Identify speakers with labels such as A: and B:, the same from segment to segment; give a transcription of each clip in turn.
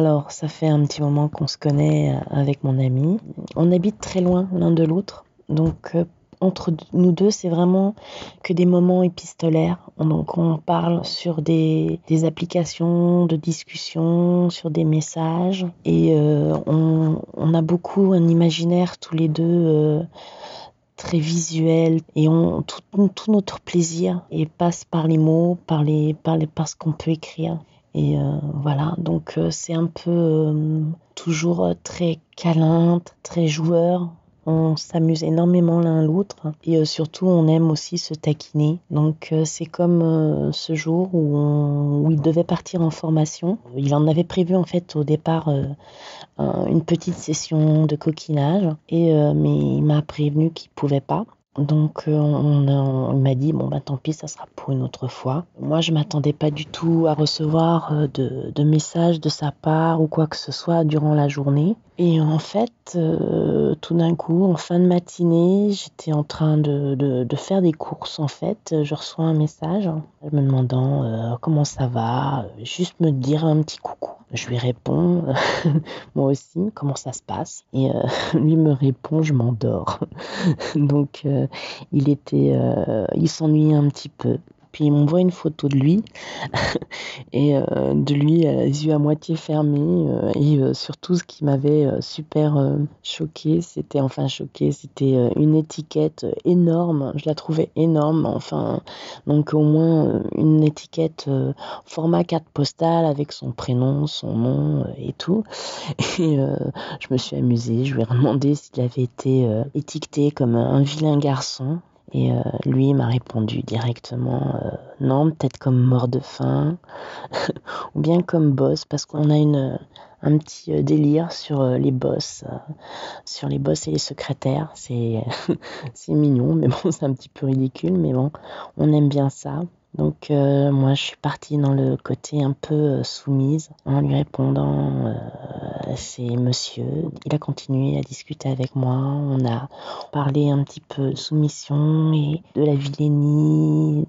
A: Alors, ça fait un petit moment qu'on se connaît euh, avec mon ami. On habite très loin l'un de l'autre. Donc, euh, entre nous deux, c'est vraiment que des moments épistolaires. Donc, on parle sur des, applications de discussion, sur des messages. Et euh, on, a beaucoup un imaginaire tous les deux. Très visuel et tout, notre plaisir passe par les mots, par ce qu'on peut écrire. Et euh, voilà, donc euh, c'est un peu euh, toujours très câlin, très joueur. On s'amuse énormément l'un l'autre et surtout on aime aussi se taquiner. Donc c'est comme ce jour où, il devait partir en formation. Il en avait prévu en fait au départ une petite session de coquinage et mais il m'a prévenu qu'il pouvait pas. Donc euh, on, m'a dit bon bah tant pis ça sera pour une autre fois. Moi je m'attendais pas du tout à recevoir euh, de, de, messages de sa part ou quoi que ce soit durant la journée. Et en fait, euh, tout d'un coup, en fin de matinée, j'étais en train de, faire des courses. En fait, je reçois un message me demandant euh, comment ça va, juste me dire un petit coucou. Je lui réponds, moi aussi, comment ça se passe. Et euh, lui me répond, je m'endors. Donc, euh, il était, euh, il s'ennuyait un petit peu. Puis il m'envoie une photo de lui et euh, de lui euh, les yeux à moitié fermés euh, et surtout ce qui m'avait super choqué, c'était enfin choqué, c'était une étiquette énorme. Je la trouvais énorme. Enfin, donc au moins une étiquette format carte postale avec son prénom, son nom et tout. Et je me suis amusée. Je lui ai demandé s'il avait été étiqueté comme un vilain garçon. Et euh, lui m'a répondu directement euh, non, peut-être comme mort de faim ou bien comme boss parce qu'on a une un petit euh, délire sur euh, les boss, sur les boss et les secrétaires. C'est c'est mignon, mais bon, c'est un petit peu ridicule, mais bon, on aime bien ça. Donc euh, moi je suis partie dans le côté un peu euh, soumise en lui répondant euh, c'est monsieur. Il a continué à discuter avec moi, on a parlé un petit peu soumission et de la vilainie,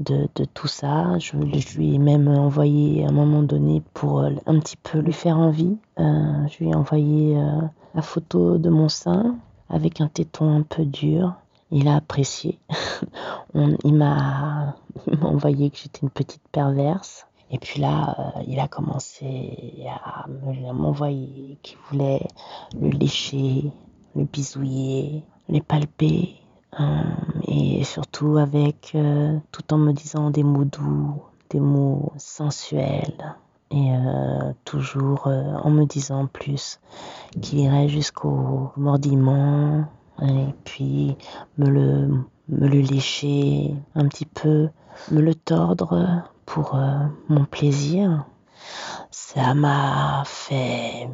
A: de, de tout ça. Je, je, lui ai même envoyé à un moment donné pour un petit peu lui faire envie. Euh, je lui ai envoyé euh, la photo de mon sein avec un téton un peu dur il a apprécié. Il m'a envoyé que j'étais une petite perverse. Et puis là, euh, il a commencé à m'envoyer qu'il voulait le lécher, le bisouiller, le palper. Euh, et surtout avec, euh, tout en me disant des mots doux, des mots sensuels. Et euh, toujours en me disant plus qu'il irait jusqu'au mordiment, et puis me le, me le lécher un petit peu, me le tordre pour euh, mon plaisir. Ça m'a fait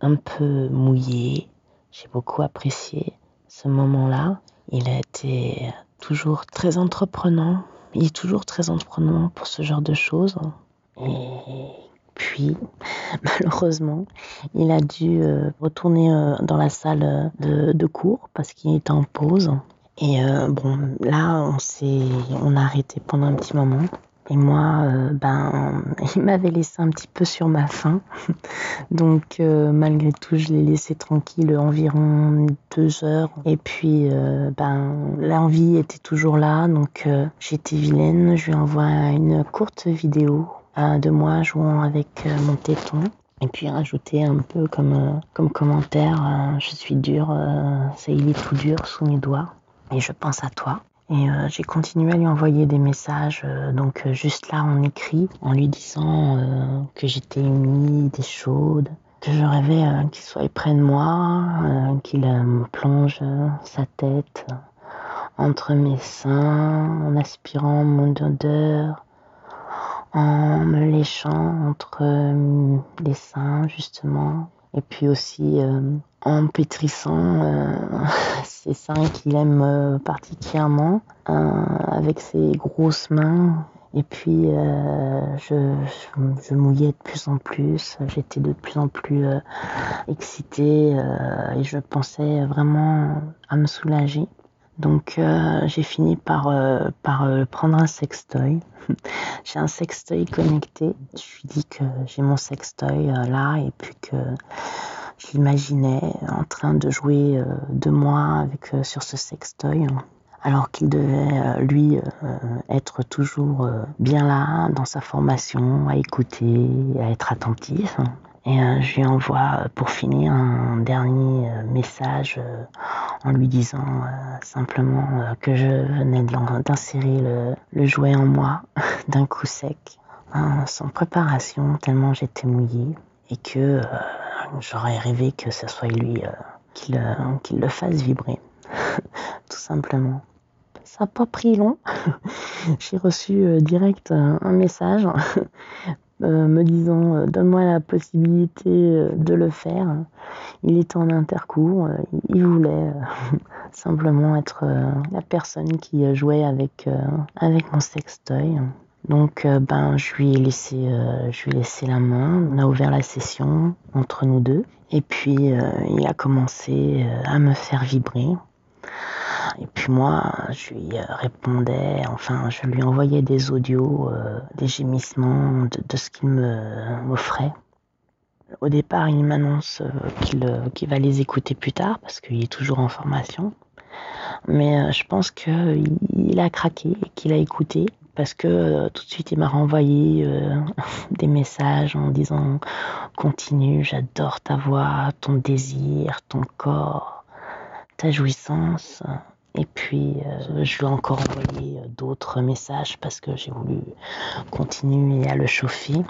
A: un peu mouiller. J'ai beaucoup apprécié ce moment-là. Il a été toujours très entreprenant. Il est toujours très entreprenant pour ce genre de choses. Et puis, malheureusement, il a dû euh, retourner euh, dans la salle de, de cours parce qu'il était en pause. Et euh, bon, là, on s'est, on a arrêté pendant un petit moment. Et moi, euh, ben, il m'avait laissé un petit peu sur ma faim. Donc, euh, malgré tout, je l'ai laissé tranquille environ deux heures. Et puis, euh, ben, l'envie était toujours là. Donc, j'étais vilaine. Je lui envoie une courte vidéo de moi jouant avec mon téton. Et puis rajouter un peu comme, comme commentaire, je suis dur, ça il est tout dur sous mes doigts. Et je pense à toi. Et j'ai continué à lui envoyer des messages, donc juste là en écrit, en lui disant que j'étais humide et chaude, que je rêvais euh, qu'il soit près de moi, euh, qu'il euh, plonge sa tête entre mes seins, en aspirant mon odeur, en me léchant entre les seins justement, et puis aussi en pétrissant ses seins qu'il aime particulièrement avec ses grosses mains. Et puis, euh, je, je, mouillais de plus en plus, j'étais de plus en plus euh, excitée euh, et je pensais vraiment à me soulager. Donc, j'ai fini par, par prendre un sextoy. j'ai un sextoy connecté. Je lui dis que j'ai mon sextoy là et puis que je l'imaginais en train de jouer de moi avec, sur ce sextoy alors qu'il devait, euh, lui, euh, être toujours euh, bien là dans sa formation, à écouter, à être attentif. Et je lui envoie pour finir un dernier message en lui disant simplement que je venais d'insérer le, jouet en moi d'un coup sec, sans préparation, tellement j'étais mouillée, et que j'aurais rêvé que ce soit lui qui le fasse vibrer, tout simplement. Ça n'a pas pris long. J'ai reçu euh, direct un, message euh, me disant euh, donne-moi la possibilité de le faire. Il était en intercours, il voulait simplement être la personne qui jouait avec, avec mon sextoy. Donc ben je lui ai laissé je lui ai laissé la main, on a ouvert la session entre nous deux et puis il a commencé à me faire vibrer. Et puis moi, je lui euh, répondais, enfin, je lui envoyais des audios, euh, des gémissements de, ce qu'il m'offrait. Au départ, il m'annonce euh, qu'il va les écouter plus tard parce qu'il est toujours en formation. Mais je pense qu'il a craqué qu'il a écouté parce que tout de suite il m'a renvoyé des messages en disant continue, j'adore ta voix, ton désir, ton corps, ta jouissance. Et puis, euh, je lui ai encore envoyé euh, d'autres messages parce que j'ai voulu continuer à le chauffer.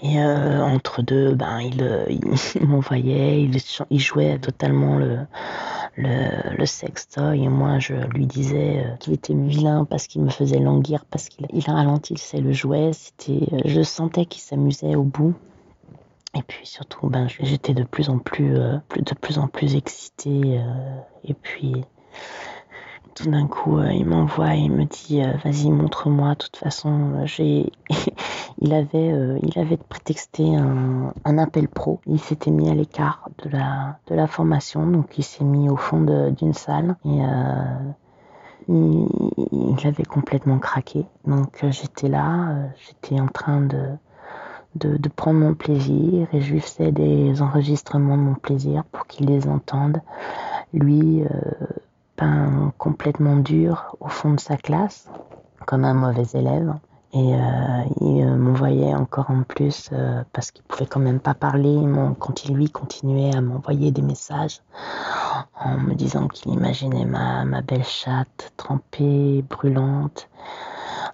A: Et euh, entre deux, ben, il, m'envoyait, il, jouait totalement le, le, sextoy. Et moi, je lui disais qu'il était vilain parce qu'il me faisait languir, parce qu'il il ralentissait le jouet. C'était, je sentais qu'il s'amusait au bout. Et puis surtout, ben, j'étais de plus en plus, de plus en plus excitée. et puis, tout d'un coup, euh, il m'envoie et il me dit euh, Vas-y, montre-moi. De toute façon, euh, j'ai. il avait, prétexté un, appel pro. Il s'était mis à l'écart de la, formation, donc il s'est mis au fond d'une salle et il, avait complètement craqué. Donc j'étais là, j'étais en train de, prendre mon plaisir et je lui faisais des enregistrements de mon plaisir pour qu'il les entende. Lui complètement dur au fond de sa classe, comme un mauvais élève. Et euh, il euh, m'envoyait encore en plus, euh, parce qu'il pouvait quand même pas parler, quand il lui continuait à m'envoyer des messages en me disant qu'il imaginait ma, ma, belle chatte trempée, brûlante,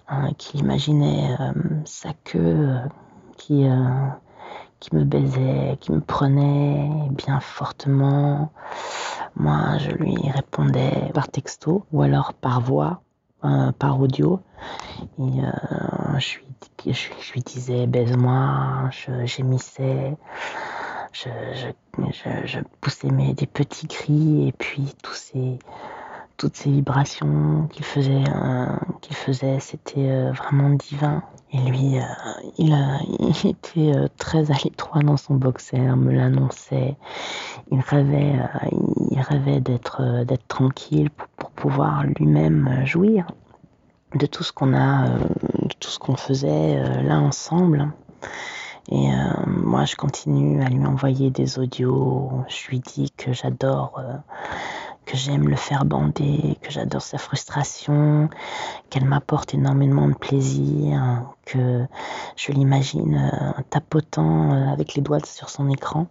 A: hein, qu'il imaginait sa queue qui, qui me baisait, qui me prenait bien fortement. Moi, je lui répondais par texto ou alors par voix, euh, par audio. Et euh, je, lui, disais baise-moi, je gémissais, je, je, poussais mes, des petits cris et puis tous ces toutes ces vibrations qu'il faisait, euh, qu'il faisait, c'était vraiment divin. Et lui, euh, il, il, était très à l'étroit dans son boxer, me l'annonçait. Il rêvait, il rêvait d'être, tranquille pour, pour pouvoir lui-même jouir de tout ce qu'on a, de tout ce qu'on faisait là ensemble. Et moi, je continue à lui envoyer des audios. Je lui dis que j'adore que j'aime le faire bander, que j'adore sa frustration, qu'elle m'apporte énormément de plaisir, que je l'imagine euh, tapotant euh, avec les doigts sur son écran.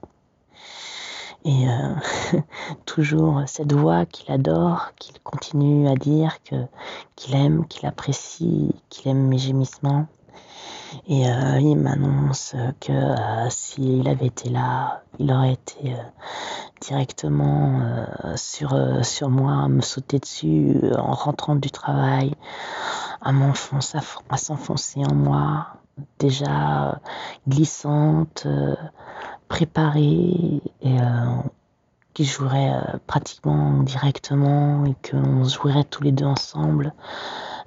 A: Et euh, toujours cette voix qu'il adore, qu'il continue à dire qu'il aime, qu'il apprécie, qu'il aime mes gémissements. Et euh, il m'annonce que euh, s'il avait été là, il aurait été euh, directement sur, sur moi, à me sauter dessus en rentrant du travail, à m'enfoncer, à s'enfoncer en moi, déjà glissante, préparée et qui jouerait pratiquement directement et qu'on jouerait tous les deux ensemble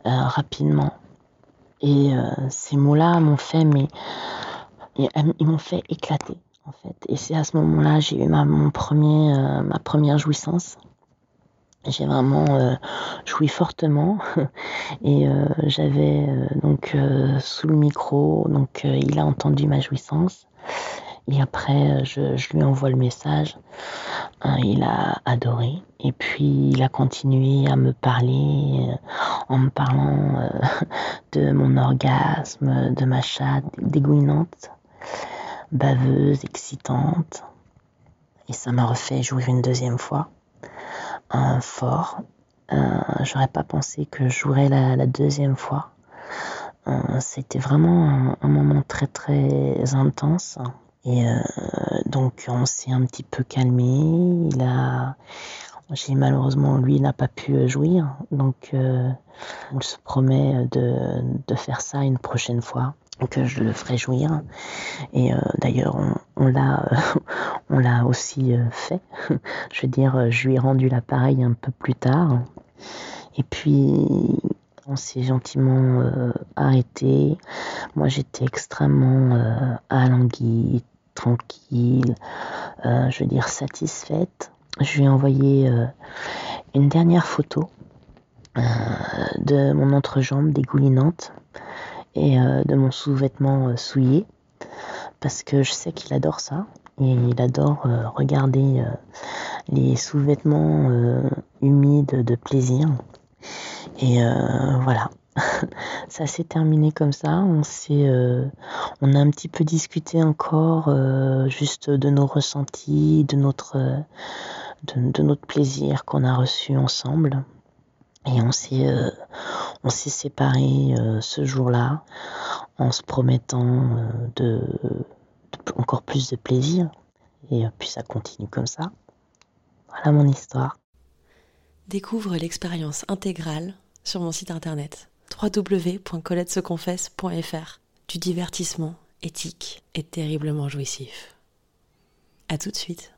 A: rapidement. Et euh, ces mots-là m'ont fait, mais ils m'ont fait éclater en fait. Et c'est à ce moment-là j'ai eu ma, mon premier, euh, ma première jouissance. J'ai vraiment euh, joui fortement et j'avais donc sous le micro, donc il a entendu ma jouissance et après je, je lui envoie le message. Hein, il a adoré et puis il a continué à me parler en me parlant euh, de mon orgasme, de ma chatte dégouinante, baveuse, excitante. Et ça m'a refait jouir une deuxième fois, fort. Euh, j'aurais pas pensé que je jouerais la, deuxième fois. Euh, c'était vraiment un, moment très très intense. Et donc on s'est un petit peu calmé. Il j'ai malheureusement, lui, n'a pas pu euh, jouir, donc euh, on se promet de, faire ça une prochaine fois, que je le ferai jouir. Et euh, d'ailleurs, on, l'a, aussi fait. je veux dire, je lui ai rendu l'appareil un peu plus tard. Et puis, on s'est gentiment arrêté. Moi, j'étais extrêmement euh, alanguie, tranquille, je veux dire satisfaite. Je lui ai envoyé euh, une dernière photo euh, de mon entrejambe dégoulinante et euh, de mon sous-vêtement souillé. Parce que je sais qu'il adore ça et il adore regarder les sous-vêtements humides de plaisir. Et voilà, ça s'est terminé comme ça. On s'est, on a un petit peu discuté encore, juste de nos ressentis, de notre, de, notre plaisir qu'on a reçu ensemble. Et on s'est, euh, on s'est séparés euh, ce jour-là en se promettant euh, de, encore plus de plaisir. Et puis ça continue comme ça. Voilà mon histoire.
B: Découvre l'expérience intégrale sur mon site internet www.coletteseconfesse.fr du divertissement éthique et terriblement jouissif. À tout de suite.